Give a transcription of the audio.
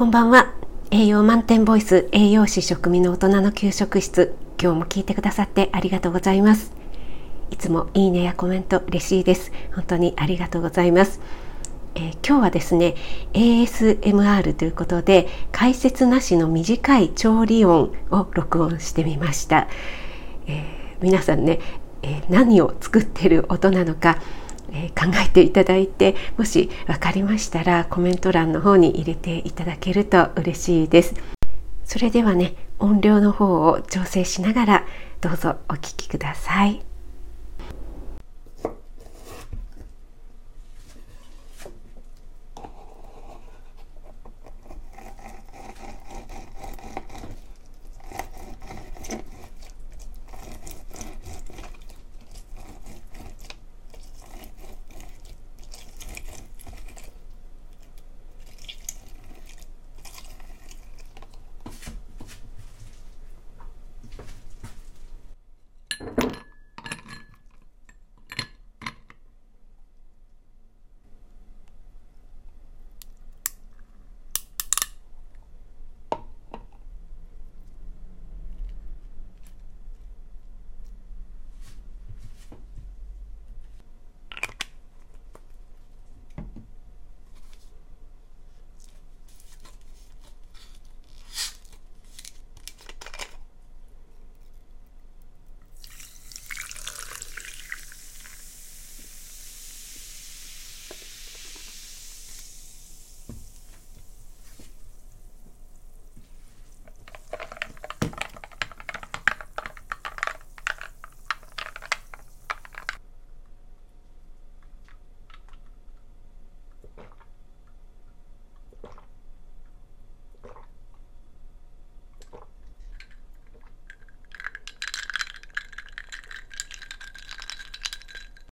こんばんは。栄養満点ボイス栄養士食味の大人の給食室。今日も聞いてくださってありがとうございます。いつもいいねやコメント嬉しいです。本当にありがとうございます。えー、今日はですね ASMR ということで解説なしの短い調理音を録音してみました、えー、皆さんね、えー、何を作ってる音なのかえ考えていただいてもし分かりましたらコメント欄の方に入れていただけると嬉しいです。それではね音量の方を調整しながらどうぞお聴きください。